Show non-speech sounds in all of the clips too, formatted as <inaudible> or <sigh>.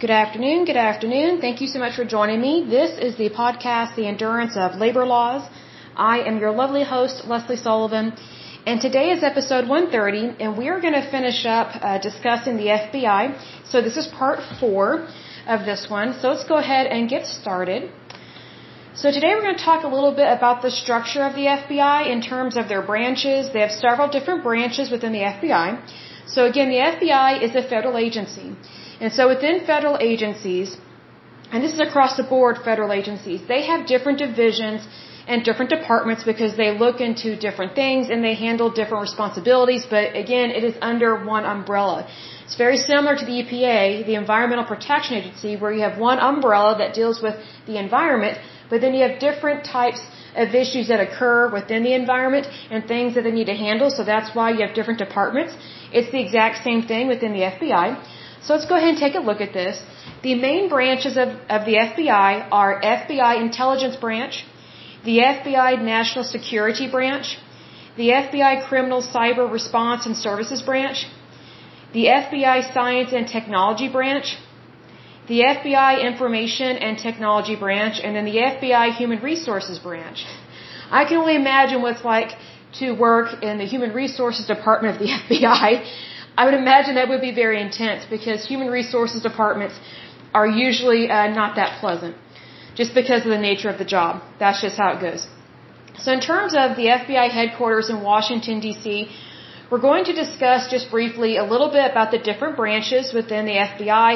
Good afternoon. Good afternoon. Thank you so much for joining me. This is the podcast, The Endurance of Labor Laws. I am your lovely host, Lesley Sullivan. And today is episode 130, and we are going to finish up uh, discussing the FBI. So this is part four of this one. So let's go ahead and get started. So today we're going to talk a little bit about the structure of the FBI in terms of their branches. They have several different branches within the FBI. So again, the FBI is a federal agency. And so within federal agencies, and this is across the board federal agencies, they have different divisions and different departments because they look into different things and they handle different responsibilities, but again, it is under one umbrella. It's very similar to the EPA, the Environmental Protection Agency, where you have one umbrella that deals with the environment, but then you have different types of issues that occur within the environment and things that they need to handle, so that's why you have different departments. It's the exact same thing within the FBI. So let's go ahead and take a look at this. The main branches of, of the FBI are FBI Intelligence Branch, the FBI National Security Branch, the FBI Criminal Cyber Response and Services Branch, the FBI Science and Technology Branch, the FBI Information and Technology Branch, and then the FBI Human Resources Branch. I can only imagine what's like to work in the Human Resources Department of the <laughs> FBI. I would imagine that would be very intense because human resources departments are usually uh, not that pleasant just because of the nature of the job. That's just how it goes. So in terms of the FBI headquarters in Washington, D.C., we're going to discuss just briefly a little bit about the different branches within the FBI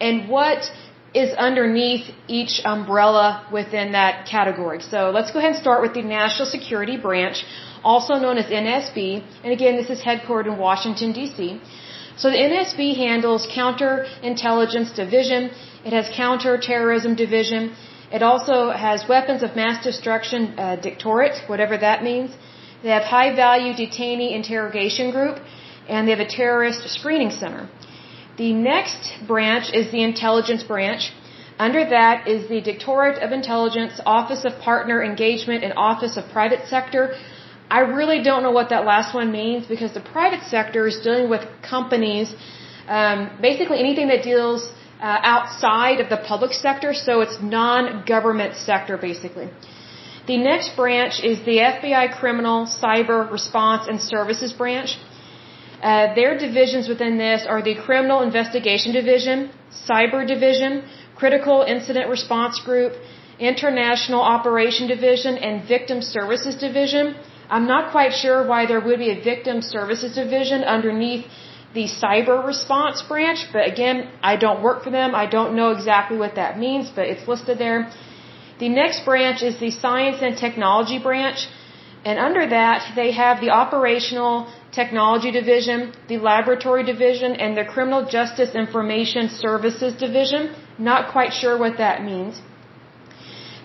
and what is underneath each umbrella within that category. So let's go ahead and start with the National Security Branch, also known as NSB. And again, this is headquartered in Washington, D.C. So the NSB handles counterintelligence division. It has counterterrorism division. It also has weapons of mass destruction uh, directorate, whatever that means. They have high value detainee interrogation group, and they have a terrorist screening center. The next branch is the intelligence branch. Under that is the Directorate of Intelligence, Office of Partner Engagement, and Office of Private Sector. I really don't know what that last one means because the private sector is dealing with companies, um, basically anything that deals uh, outside of the public sector, so it's non-government sector basically. The next branch is the FBI Criminal Cyber Response and Services Branch. Uh, their divisions within this are the Criminal Investigation Division, Cyber Division, Critical Incident Response Group, International Operation Division, and Victim Services Division. I'm not quite sure why there would be a Victim Services Division underneath the Cyber Response Branch, but again, I don't work for them. I don't know exactly what that means, but it's listed there. The next branch is the Science and Technology Branch. And under that, they have the Operational Technology Division, the Laboratory Division, and the Criminal Justice Information Services Division. Not quite sure what that means.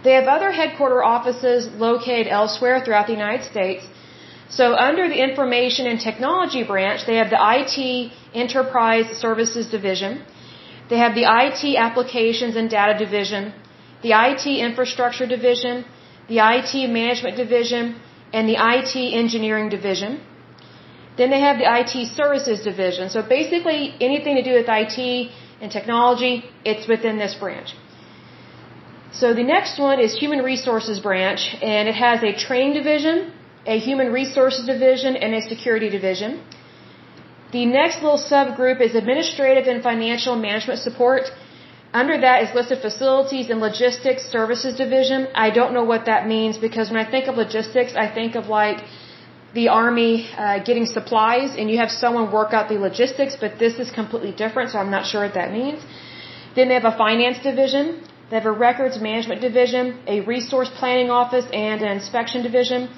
They have other headquarter offices located elsewhere throughout the United States. So under the Information and Technology branch, they have the IT Enterprise Services Division. They have the IT Applications and Data Division, the IT Infrastructure Division, the IT Management Division, and the IT Engineering Division. Then they have the IT Services Division. So basically, anything to do with IT and technology, it's within this branch. So the next one is Human Resources Branch, and it has a Training Division, a Human Resources Division, and a Security Division. The next little subgroup is Administrative and Financial Management Support. Under that is listed Facilities and Logistics Services Division. I don't know what that means because when I think of logistics, I think of like the Army uh, getting supplies and you have someone work out the logistics, but this is completely different, so I'm not sure what that means. Then they have a Finance Division. They have a Records Management Division, a Resource Planning Office, and an Inspection Division.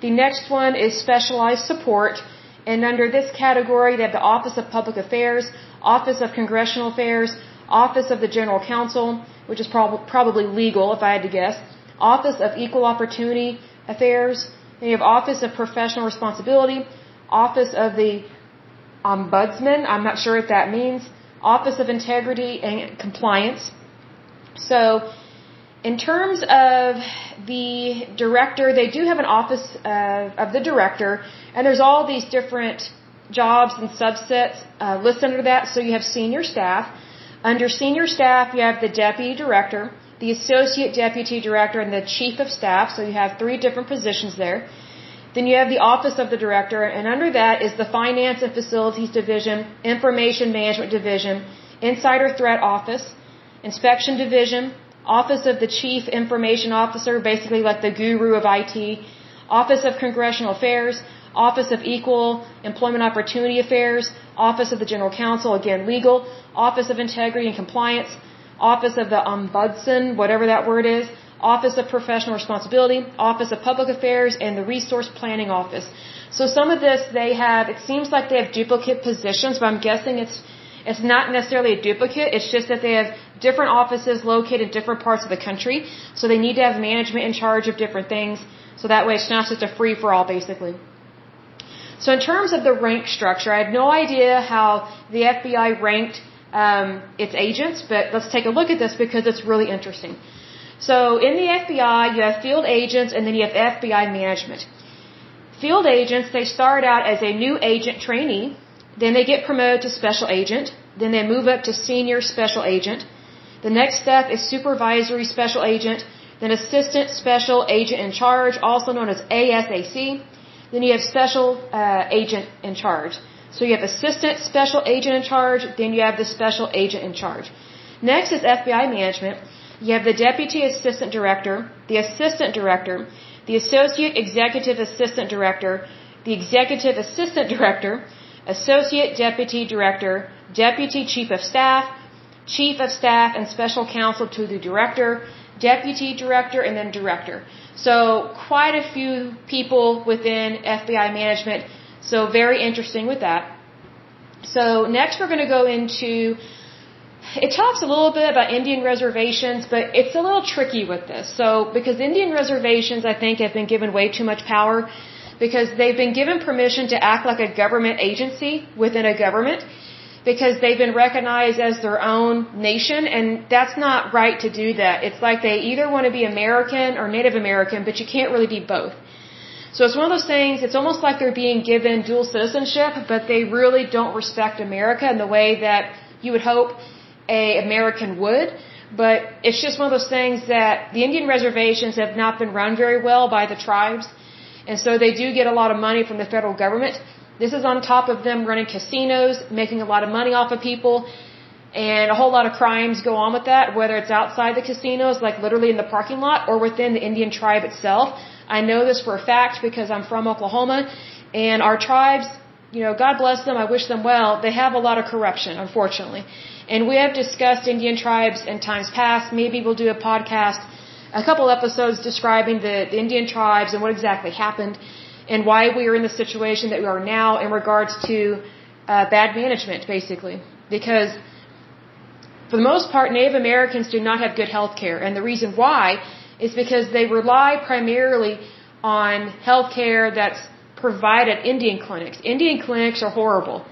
The next one is Specialized Support. And under this category, they have the Office of Public Affairs, Office of Congressional Affairs, Office of the General Counsel, which is prob- probably legal if I had to guess, Office of Equal Opportunity Affairs, then you have Office of Professional Responsibility, Office of the Ombudsman, I'm not sure what that means, Office of Integrity and Compliance. So, in terms of the director, they do have an office uh, of the director, and there's all these different jobs and subsets uh, listed under that. So you have senior staff, Under senior staff, you have the deputy director, the associate deputy director, and the chief of staff. So you have three different positions there. Then you have the office of the director, and under that is the finance and facilities division, information management division, insider threat office, inspection division, office of the chief information officer, basically like the guru of IT, office of congressional affairs, office of equal employment opportunity affairs, office of the general counsel, again legal, office of integrity and compliance, office of the ombudsman, whatever that word is, Office of Professional Responsibility, Office of Public Affairs, and the Resource Planning Office. So some of this they have, it seems like they have duplicate positions, but I'm guessing it's, it's not necessarily a duplicate, it's just that they have different offices located in different parts of the country, so they need to have management in charge of different things, so that way it's not just a free for all basically. So in terms of the rank structure, I had no idea how the FBI ranked um, its agents, but let's take a look at this because it's really interesting. So in the FBI, you have field agents and then you have FBI management. Field agents, they start out as a new agent trainee, then they get promoted to special agent, then they move up to senior special agent. The next step is supervisory special agent, then assistant special agent in charge, also known as ASAC. Then you have special uh, agent in charge. So you have assistant special agent in charge, then you have the special agent in charge. Next is FBI management. You have the Deputy Assistant Director, the Assistant Director, the Associate Executive Assistant Director, the Executive Assistant Director, Associate Deputy Director, Deputy Chief of Staff, Chief of Staff and Special Counsel to the Director, Deputy Director, and then Director. So quite a few people within FBI management. So very interesting with that. So next we're going to go into it talks a little bit about Indian reservations, but it's a little tricky with this. So, because Indian reservations, I think, have been given way too much power because they've been given permission to act like a government agency within a government because they've been recognized as their own nation and that's not right to do that. It's like they either want to be American or Native American, but you can't really be both. So it's one of those things, it's almost like they're being given dual citizenship, but they really don't respect America in the way that you would hope a American would, but it's just one of those things that the Indian reservations have not been run very well by the tribes, and so they do get a lot of money from the federal government. This is on top of them running casinos, making a lot of money off of people, and a whole lot of crimes go on with that, whether it's outside the casinos, like literally in the parking lot, or within the Indian tribe itself. I know this for a fact because I'm from Oklahoma, and our tribes, you know, God bless them, I wish them well, they have a lot of corruption, unfortunately. And we have discussed Indian tribes in times past. Maybe we'll do a podcast, a couple episodes describing the, the Indian tribes and what exactly happened and why we are in the situation that we are now in regards to uh, bad management, basically. Because for the most part, Native Americans do not have good health care. And the reason why is because they rely primarily on health care that's provided Indian clinics. Indian clinics are horrible.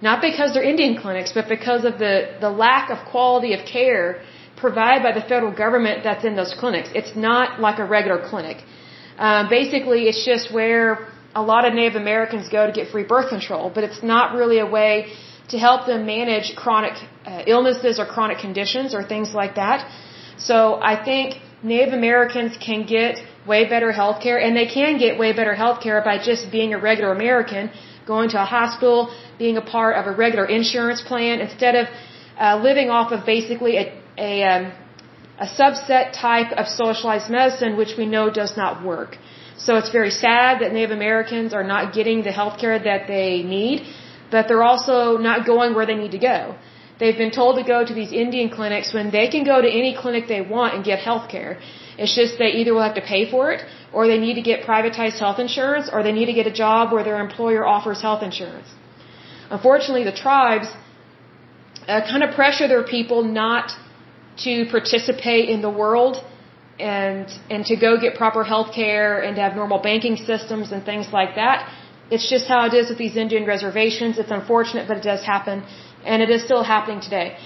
Not because they're Indian clinics, but because of the, the lack of quality of care provided by the federal government that's in those clinics. It's not like a regular clinic. Um, basically, it's just where a lot of Native Americans go to get free birth control, but it's not really a way to help them manage chronic uh, illnesses or chronic conditions or things like that. So I think Native Americans can get way better health care, and they can get way better health care by just being a regular American going to a hospital, being a part of a regular insurance plan, instead of uh, living off of basically a, a, um, a subset type of socialized medicine, which we know does not work. So it's very sad that Native Americans are not getting the health care that they need, but they're also not going where they need to go. They've been told to go to these Indian clinics when they can go to any clinic they want and get health care. It's just they either will have to pay for it or they need to get privatized health insurance, or they need to get a job where their employer offers health insurance. Unfortunately, the tribes uh, kind of pressure their people not to participate in the world and and to go get proper health care and to have normal banking systems and things like that. It's just how it is with these Indian reservations. It's unfortunate, but it does happen, and it is still happening today.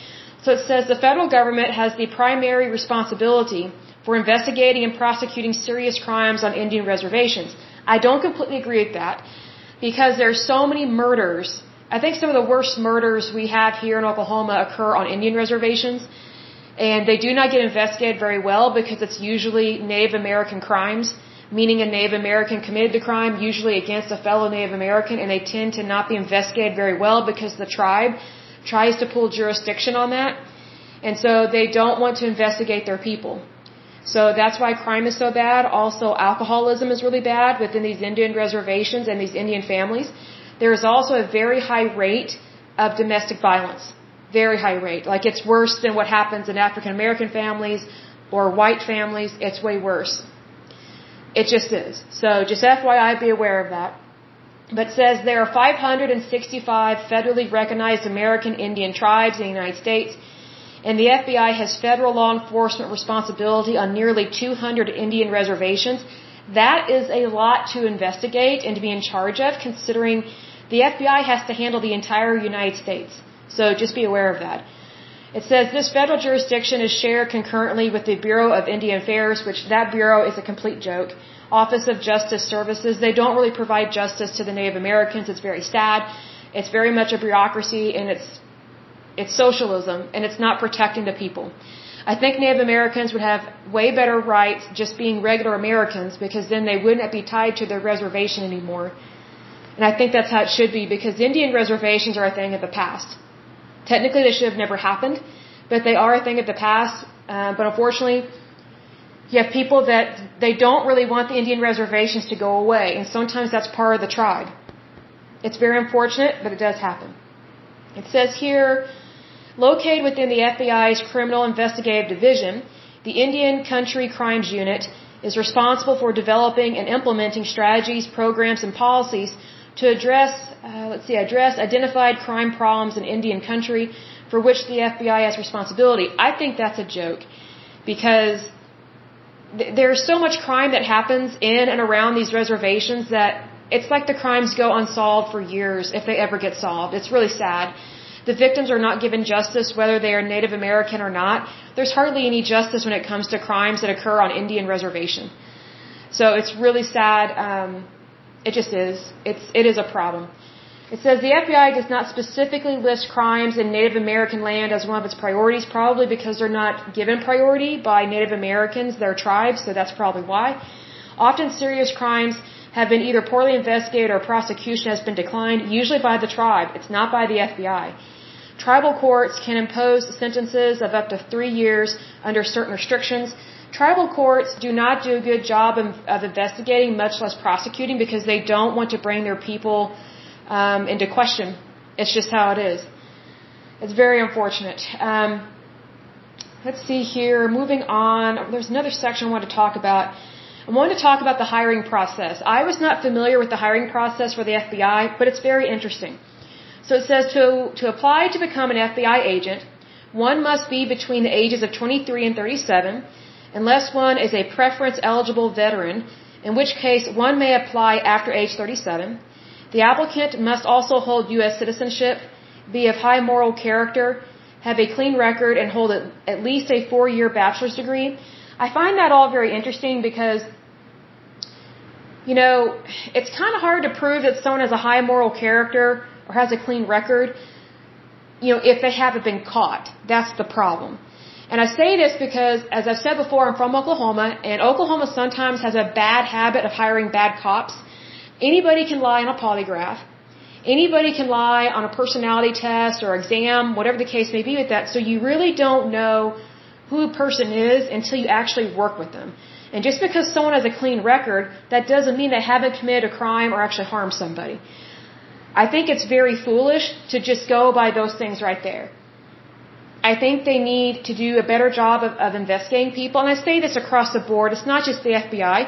So it says the federal government has the primary responsibility for investigating and prosecuting serious crimes on Indian reservations. I don't completely agree with that because there are so many murders I think some of the worst murders we have here in Oklahoma occur on Indian reservations. And they do not get investigated very well because it's usually Native American crimes, meaning a Native American committed the crime, usually against a fellow Native American, and they tend to not be investigated very well because the tribe tries to pull jurisdiction on that. And so they don't want to investigate their people. So that's why crime is so bad. Also, alcoholism is really bad within these Indian reservations and these Indian families. There is also a very high rate of domestic violence. Very high rate. Like it's worse than what happens in African American families or white families. It's way worse. It just is. So just FYI, be aware of that. But says there are 565 federally recognized American Indian tribes in the United States and the FBI has federal law enforcement responsibility on nearly 200 Indian reservations. That is a lot to investigate and to be in charge of, considering the FBI has to handle the entire United States. So just be aware of that. It says this federal jurisdiction is shared concurrently with the Bureau of Indian Affairs, which that bureau is a complete joke. Office of Justice Services, they don't really provide justice to the Native Americans. It's very sad. It's very much a bureaucracy and it's it's socialism, and it's not protecting the people. I think Native Americans would have way better rights just being regular Americans because then they wouldn't be tied to their reservation anymore. And I think that's how it should be because Indian reservations are a thing of the past. Technically, they should have never happened, but they are a thing of the past. Uh, but unfortunately, you have people that they don't really want the Indian reservations to go away, and sometimes that's part of the tribe. It's very unfortunate, but it does happen. It says here, Located within the FBI's Criminal Investigative Division, the Indian Country Crimes Unit is responsible for developing and implementing strategies, programs, and policies to address, uh, let's see, address identified crime problems in Indian country for which the FBI has responsibility. I think that's a joke because th- there's so much crime that happens in and around these reservations that it's like the crimes go unsolved for years if they ever get solved. It's really sad. The victims are not given justice whether they are Native American or not. There's hardly any justice when it comes to crimes that occur on Indian reservation. So it's really sad. Um, it just is. It's it is a problem. It says the FBI does not specifically list crimes in Native American land as one of its priorities, probably because they're not given priority by Native Americans, their tribes, so that's probably why. Often serious crimes have been either poorly investigated or prosecution has been declined, usually by the tribe. It's not by the FBI. Tribal courts can impose sentences of up to three years under certain restrictions. Tribal courts do not do a good job of, investigating, much less prosecuting, because they don't want to bring their people um, into question. It's just how it is. It's very unfortunate. Um, let's see here. Moving on. There's another section I want to talk about. I want to talk about the hiring process. I was not familiar with the hiring process for the FBI, but it's very interesting. So it says to, to apply to become an FBI agent, one must be between the ages of 23 and 37, unless one is a preference eligible veteran, in which case one may apply after age 37. The applicant must also hold U.S. citizenship, be of high moral character, have a clean record, and hold at least a four-year bachelor's degree. I find that all very interesting because, you know, it's kind of hard to prove that someone has a high moral character or has a clean record, you know, if they haven't been caught. That's the problem. And I say this because, as I've said before, I'm from Oklahoma, and Oklahoma sometimes has a bad habit of hiring bad cops. Anybody can lie on a polygraph. Anybody can lie on a personality test or exam, whatever the case may be with that. So you really don't know who a person is until you actually work with them. And just because someone has a clean record, that doesn't mean they haven't committed a crime or actually harmed somebody. I think it's very foolish to just go by those things right there. I think they need to do a better job of, of investigating people, and I say this across the board. It's not just the FBI.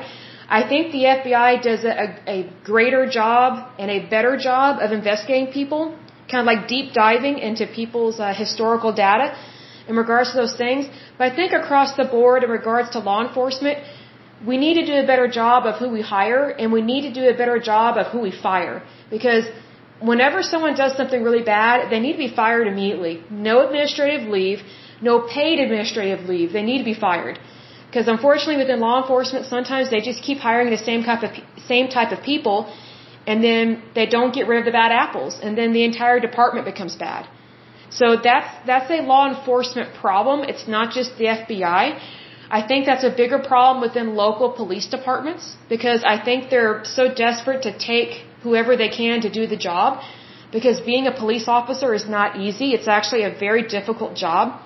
I think the FBI does a, a greater job and a better job of investigating people, kind of like deep diving into people's uh, historical data in regards to those things. But I think across the board, in regards to law enforcement, we need to do a better job of who we hire, and we need to do a better job of who we fire. Because whenever someone does something really bad, they need to be fired immediately. No administrative leave, no paid administrative leave. They need to be fired. Because unfortunately, within law enforcement, sometimes they just keep hiring the same type of same type of people, and then they don't get rid of the bad apples and then the entire department becomes bad. So that's that's a law enforcement problem. It's not just the FBI. I think that's a bigger problem within local police departments because I think they're so desperate to take whoever they can to do the job because being a police officer is not easy. It's actually a very difficult job.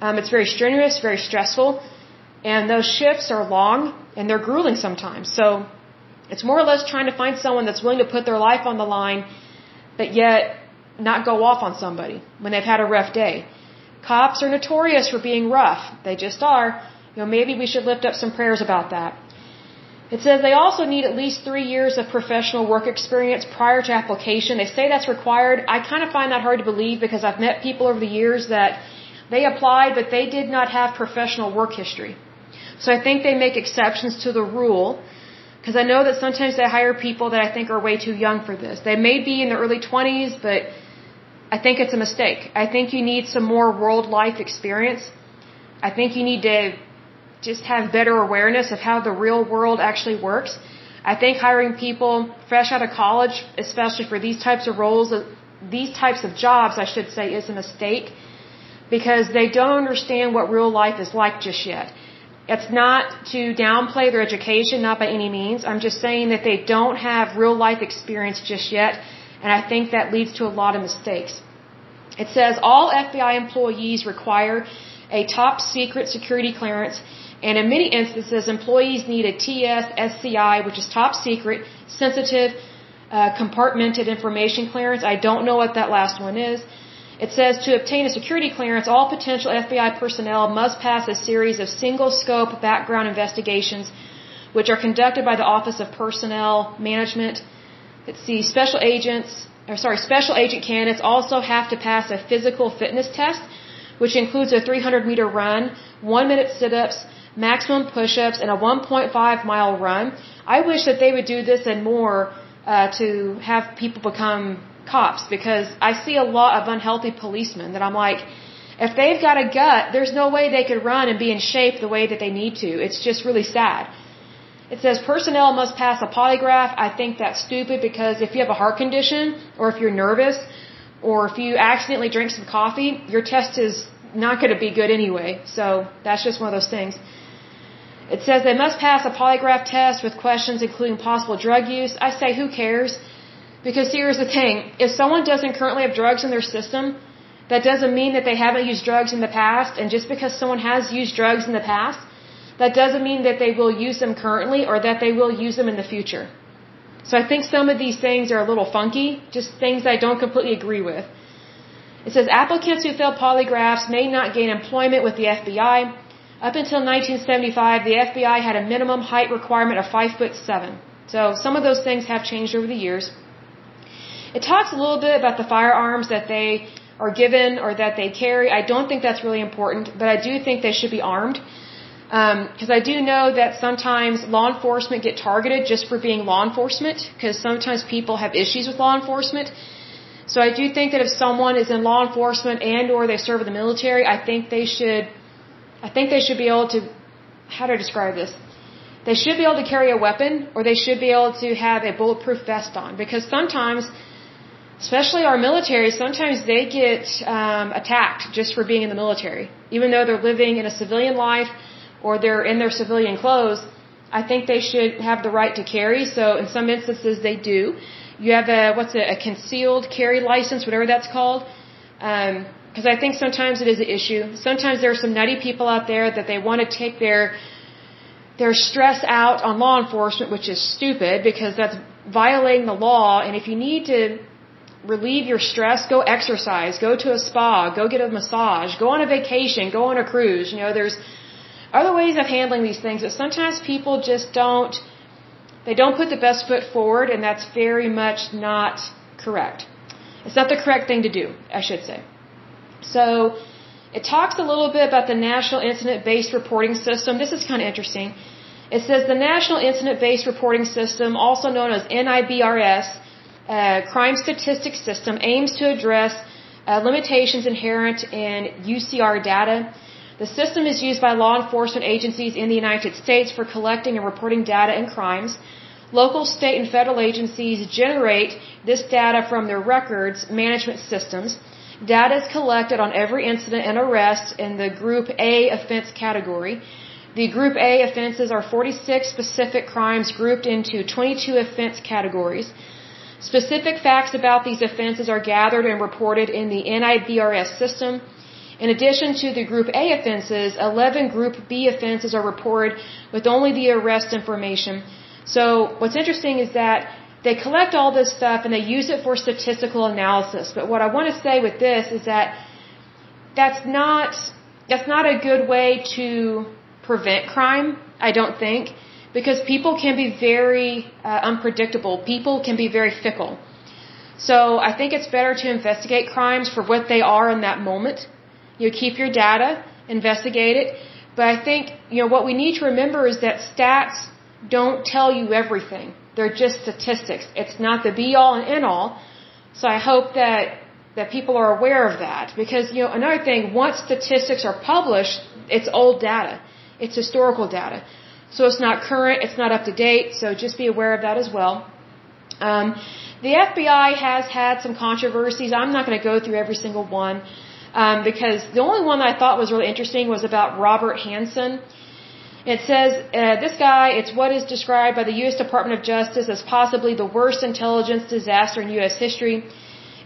Um, it's very strenuous, very stressful, and those shifts are long and they're grueling sometimes. So it's more or less trying to find someone that's willing to put their life on the line, but yet not go off on somebody when they've had a rough day. Cops are notorious for being rough. They just are. You know, maybe we should lift up some prayers about that. It says they also need at least three years of professional work experience prior to application. They say that's required. I kind of find that hard to believe because I've met people over the years that they applied, but they did not have professional work history. So I think they make exceptions to the rule because I know that sometimes they hire people that I think are way too young for this. They may be in their early 20s, but I think it's a mistake. I think you need some more world life experience. I think you need to just have better awareness of how the real world actually works. I think hiring people fresh out of college, especially for these types of roles, uh, these types of jobs, I should say, is a mistake because they don't understand what real life is like just yet. It's not to downplay their education, not by any means. I'm just saying that they don't have real life experience just yet, and I think that leads to a lot of mistakes. It says all FBI employees require a top secret security clearance, and in many instances, employees need a TS SCI, which is top secret, sensitive, uh, compartmented information clearance. I don't know what that last one is. It says to obtain a security clearance, all potential FBI personnel must pass a series of single scope background investigations, which are conducted by the Office of Personnel Management. Let's see, special agents, or sorry, special agent candidates also have to pass a physical fitness test, which includes a 300 meter run, one minute sit ups, maximum push ups, and a 1.5 mile run. I wish that they would do this and more uh, to have people become cops because I see a lot of unhealthy policemen that I'm like, if they've got a gut, there's no way they could run and be in shape the way that they need to. It's just really sad. It says personnel must pass a polygraph. I think that's stupid because if you have a heart condition or if you're nervous or if you accidentally drink some coffee, your test is not going to be good anyway. So that's just one of those things. It says they must pass a polygraph test with questions including possible drug use. I say who cares? Because here's the thing, if someone doesn't currently have drugs in their system, that doesn't mean that they haven't used drugs in the past, and just because someone has used drugs in the past, that doesn't mean that they will use them currently or that they will use them in the future. So I think some of these things are a little funky, just things I don't completely agree with. It says applicants who fail polygraphs may not gain employment with the FBI. Up until 1975, the FBI had a minimum height requirement of 5 foot 7. So some of those things have changed over the years. It talks a little bit about the firearms that they are given or that they carry. I don't think that's really important, but I do think they should be armed. Because um, I do know that sometimes law enforcement get targeted just for being law enforcement, because sometimes people have issues with law enforcement. So I do think that if someone is in law enforcement and or they serve in the military, I think they should, I think they should be able to, how do I describe this? They should be able to carry a weapon, or they should be able to have a bulletproof vest on, because sometimes especially our military, sometimes they get um, attacked just for being in the military, even though they're living in a civilian life or they're in their civilian clothes. I think they should have the right to carry. So in some instances, they do. You have a what's it, a concealed carry license, whatever that's called. Because I think sometimes it is an issue. Sometimes there are some nutty people out there that they want to take their their stress out on law enforcement, which is stupid because that's violating the law. And if you need to relieve your stress, go exercise, go to a spa, go get a massage, go on a vacation, go on a cruise. You know, there's other ways of handling these things that sometimes people just don't, they don't put the best foot forward and that's very much not correct. It's not the correct thing to do, I should say. So, it talks a little bit about the National Incident Based Reporting System. This is kind of interesting. It says the National Incident Based Reporting System, also known as NIBRS, uh, crime statistics system aims to address uh, limitations inherent in UCR data. The system is used by law enforcement agencies in the United States for collecting and reporting data and crimes. local, state, and federal agencies generate this data from their records management systems. Data is collected on every incident and arrest in the Group A offense category. The Group A offenses are 46 specific crimes grouped into 22 offense categories. Specific facts about these offenses are gathered and reported in the NIBRS system. In addition to the Group A offenses, 11 Group B offenses are reported with only the arrest information. So what's interesting is that they collect all this stuff and they use it for statistical analysis. But what I want to say with this is that that's not that's not a good way to prevent crime. I don't think because people can be very uh, unpredictable. People can be very fickle. So I think it's better to investigate crimes for what they are in that moment. You keep your data, investigate it. But I think, you know, what we need to remember is that stats don't tell you everything. They're just statistics. It's not the be all and end all. So I hope that that people are aware of that because you know another thing once statistics are published it's old data it's historical data so it's not current, it's not up to date, so just be aware of that as well. Um, the FBI has had some controversies. I'm not going to go through every single one um, because the only one I thought was really interesting was about Robert Hanssen. It says uh, this guy, it's what is described by the U.S. Department of Justice as possibly the worst intelligence disaster in U.S. history.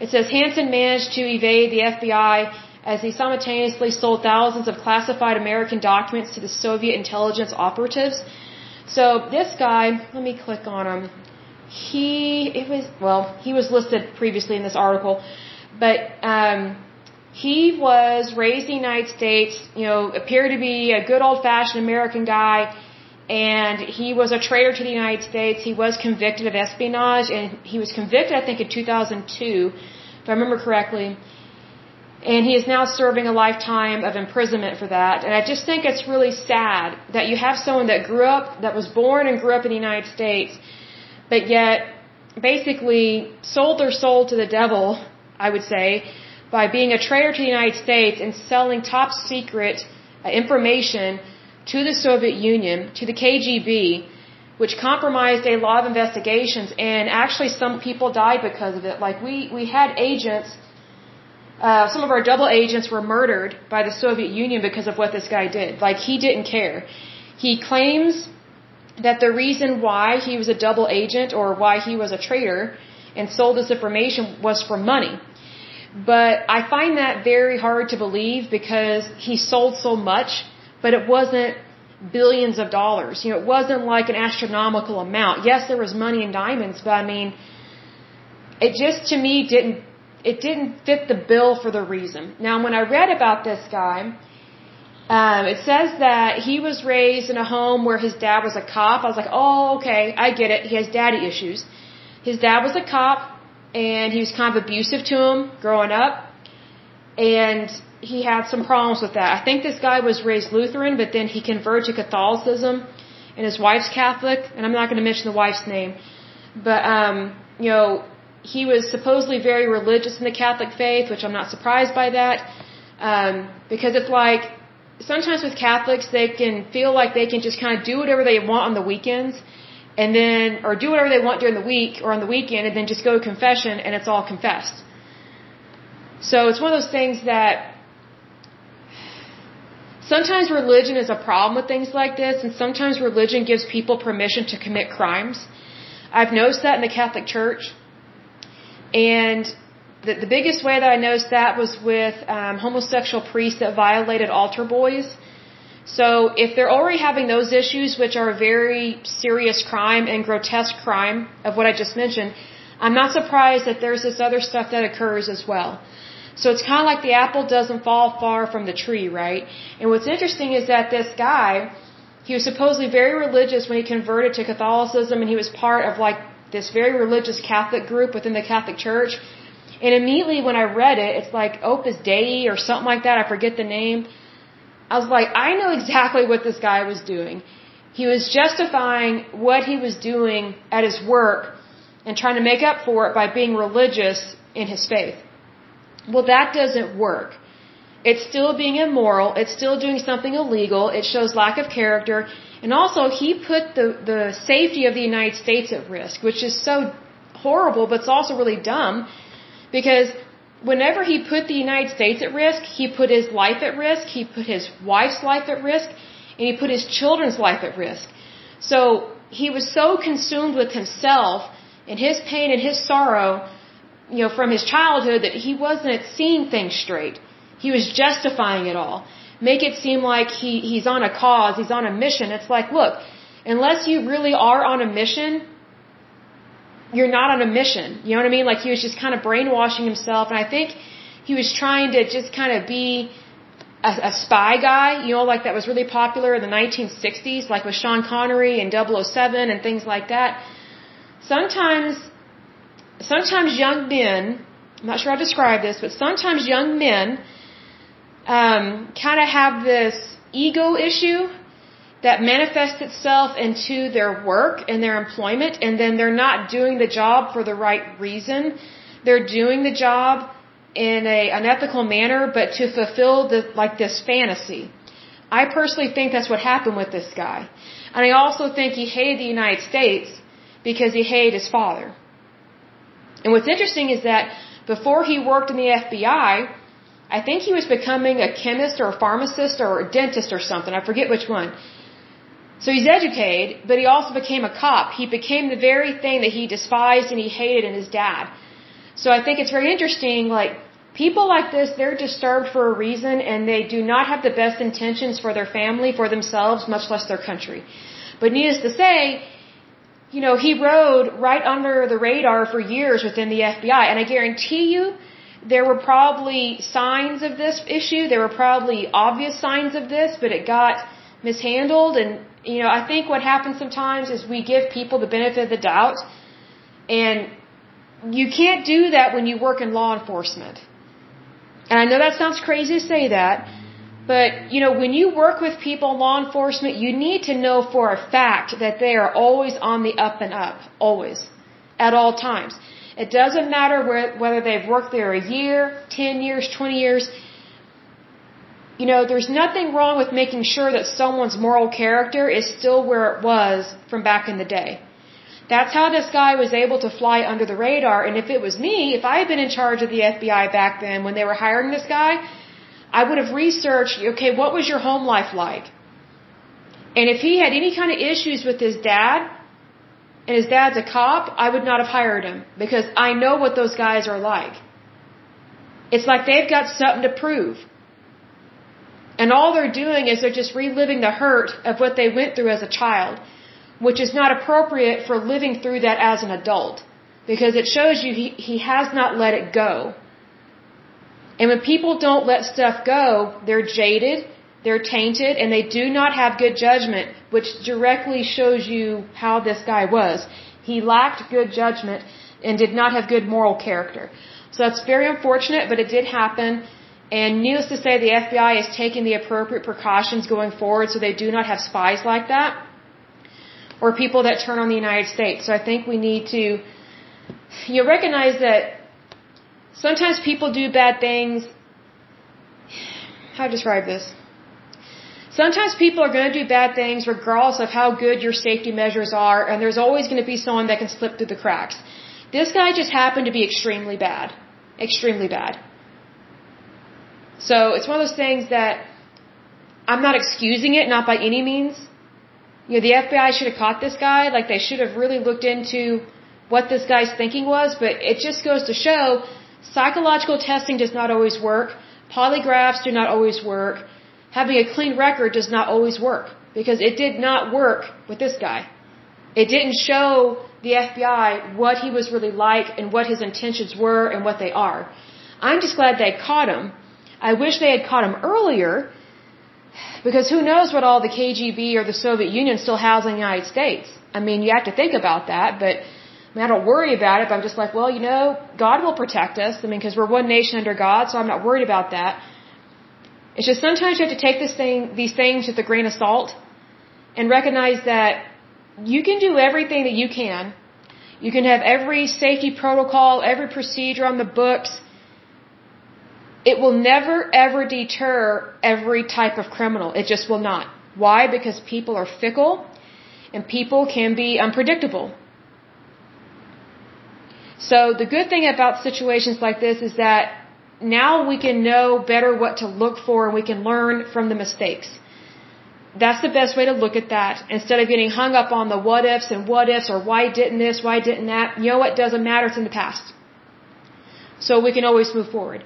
It says Hanssen managed to evade the FBI as he simultaneously sold thousands of classified American documents to the Soviet intelligence operatives. So this guy, let me click on him. He, it was, well, he was listed previously in this article, but, um, he was raised in the United States, you know, appeared to be a good old fashioned American guy, and he was a traitor to the United States. He was convicted of espionage, and he was convicted, I think, in 2002, if I remember correctly and he is now serving a lifetime of imprisonment for that. And I just think it's really sad that you have someone that grew up, that was born and grew up in the United States, but yet basically sold their soul to the devil, I would say, by being a traitor to the United States and selling top secret uh, information to the Soviet Union, to the KGB, which compromised a lot of investigations, and actually some people died because of it. Like we, we had agents uh, some of our double agents were murdered by the Soviet Union because of what this guy did. Like, he didn't care. He claims that the reason why he was a double agent or why he was a traitor and sold this information was for money. But I find that very hard to believe because he sold so much, but it wasn't billions of dollars. You know, it wasn't like an astronomical amount. Yes, there was money in diamonds, but I mean, it just to me didn't it didn't fit the bill for the reason. Now, when I read about this guy, um, it says that he was raised in a home where his dad was a cop. I was like, oh, okay, I get it. He has daddy issues. His dad was a cop, and he was kind of abusive to him growing up, and he had some problems with that. I think this guy was raised Lutheran, but then he converted to Catholicism, and his wife's Catholic, and I'm not going to mention the wife's name, but um, you know, he was supposedly very religious in the Catholic faith, which I'm not surprised by that, um, because it's like sometimes with Catholics they can feel like they can just kind of do whatever they want on the weekends, and then or do whatever they want during the week or on the weekend, and then just go to confession and it's all confessed. So it's one of those things that sometimes religion is a problem with things like this, and sometimes religion gives people permission to commit crimes. I've noticed that in the Catholic Church and the, the biggest way that I noticed that was with um, homosexual priests that violated altar boys. So if they're already having those issues, which are a very serious crime and grotesque crime of what I just mentioned, I'm not surprised that there's this other stuff that occurs as well. So it's kind of like the apple doesn't fall far from the tree, right? And what's interesting is that this guy, he was supposedly very religious when he converted to Catholicism and he was part of like this very religious Catholic group within the Catholic Church. And immediately when I read it, it's like Opus Dei or something like that. I forget the name. I was like, I know exactly what this guy was doing. He was justifying what he was doing at his work and trying to make up for it by being religious in his faith. Well, that doesn't work. It's still being immoral. It's still doing something illegal. It shows lack of character And also, he put the, the safety of the United States at risk, which is so horrible, but it's also really dumb because whenever he put the United States at risk, he put his life at risk, he put his wife's life at risk, and he put his children's life at risk. So he was so consumed with himself and his pain and his sorrow, you know, from his childhood that he wasn't seeing things straight. He was justifying it all. Make it seem like he, he's on a cause, he's on a mission. It's like, look, unless you really are on a mission, you're not on a mission. You know what I mean? Like he was just kind of brainwashing himself. And I think he was trying to just kind of be a, a spy guy, you know, like that was really popular in the 1960s, like with Sean Connery and 007 and things like that. Sometimes, sometimes young men, I'm not sure to describe this, but sometimes young men um, kind of have this ego issue that manifests itself into their work and their employment, and then they're not doing the job for the right reason. They're doing the job in a unethical manner, but to fulfill the like this fantasy. I personally think that's what happened with this guy, and I also think he hated the United States because he hated his father. And what's interesting is that before he worked in the FBI, I think he was becoming a chemist or a pharmacist or a dentist or something. I forget which one. So he's educated, but he also became a cop. He became the very thing that he despised and he hated in his dad. So I think it's very interesting, like, people like this, they're disturbed for a reason and they do not have the best intentions for their family, for themselves, much less their country. But needless to say, you know, he rode right under the radar for years within the FBI, and I guarantee you, there were probably signs of this issue, there were probably obvious signs of this, but it got mishandled and you know, I think what happens sometimes is we give people the benefit of the doubt and you can't do that when you work in law enforcement. And I know that sounds crazy to say that, but you know, when you work with people in law enforcement, you need to know for a fact that they are always on the up and up, always, at all times. It doesn't matter where, whether they've worked there a year, 10 years, 20 years. You know, there's nothing wrong with making sure that someone's moral character is still where it was from back in the day. That's how this guy was able to fly under the radar. And if it was me, if I had been in charge of the FBI back then when they were hiring this guy, I would have researched, okay, what was your home life like? And if he had any kind of issues with his dad, and his dad's a cop, I would not have hired him because I know what those guys are like. It's like they've got something to prove. And all they're doing is they're just reliving the hurt of what they went through as a child, which is not appropriate for living through that as an adult because it shows you he, he has not let it go. And when people don't let stuff go, they're jaded, they're tainted, and they do not have good judgment, which directly shows you how this guy was. He lacked good judgment and did not have good moral character. So that's very unfortunate, but it did happen. And needless to say, the FBI is taking the appropriate precautions going forward so they do not have spies like that or people that turn on the United States. So I think we need to you recognize that sometimes people do bad things. How to describe this? Sometimes people are going to do bad things regardless of how good your safety measures are, and there's always going to be someone that can slip through the cracks. This guy just happened to be extremely bad. Extremely bad. So it's one of those things that I'm not excusing it, not by any means. You know, the FBI should have caught this guy. Like they should have really looked into what this guy's thinking was. But it just goes to show psychological testing does not always work. Polygraphs do not always work. Having a clean record does not always work because it did not work with this guy. It didn't show the FBI what he was really like and what his intentions were and what they are. I'm just glad they caught him I wish they had caught him earlier because who knows what all the KGB or the Soviet Union still has in the United States. I mean, you have to think about that, but I, mean, I don't worry about it. But I'm just like, well, you know, God will protect us. I mean, because we're one nation under God, so I'm not worried about that. It's just sometimes you have to take this thing, these things with a grain of salt, and recognize that you can do everything that you can. You can have every safety protocol, every procedure on the books it will never ever deter every type of criminal. It just will not. Why? Because people are fickle and people can be unpredictable. So the good thing about situations like this is that now we can know better what to look for and we can learn from the mistakes. That's the best way to look at that. Instead of getting hung up on the what ifs and what ifs or why didn't this, why didn't that, you know what, doesn't matter, it's in the past. So we can always move forward.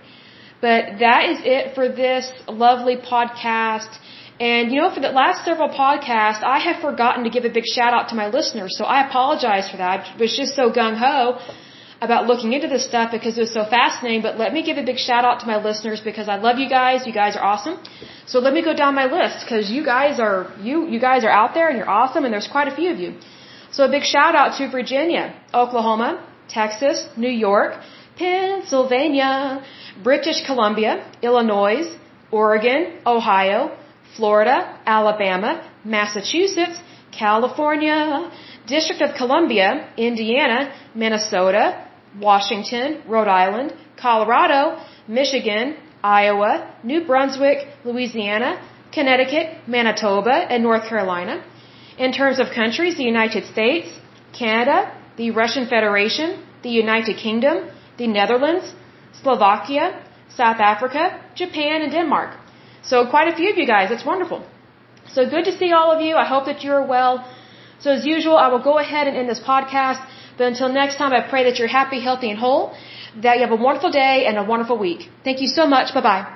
But that is it for this lovely podcast. And you know, for the last several podcasts, I have forgotten to give a big shout out to my listeners. So I apologize for that. I was just so gung ho about looking into this stuff because it was so fascinating. But let me give a big shout out to my listeners because I love you guys. You guys are awesome. So let me go down my list because you guys are you you guys are out there and you're awesome and there's quite a few of you. So a big shout out to Virginia, Oklahoma, Texas, New York, Pennsylvania, British Columbia, Illinois, Oregon, Ohio, Florida, Alabama, Massachusetts, California, District of Columbia, Indiana, Minnesota, Washington, Rhode Island, Colorado, Michigan, Iowa, New Brunswick, Louisiana, Connecticut, Manitoba, and North Carolina. In terms of countries, the United States, Canada, the Russian Federation, the United Kingdom, the Netherlands, Slovakia, South Africa, Japan, and Denmark. So quite a few of you guys. It's wonderful. So good to see all of you. I hope that you're well. So as usual, I will go ahead and end this podcast. But until next time, I pray that you're happy, healthy, and whole, that you have a wonderful day and a wonderful week. Thank you so much. Bye bye.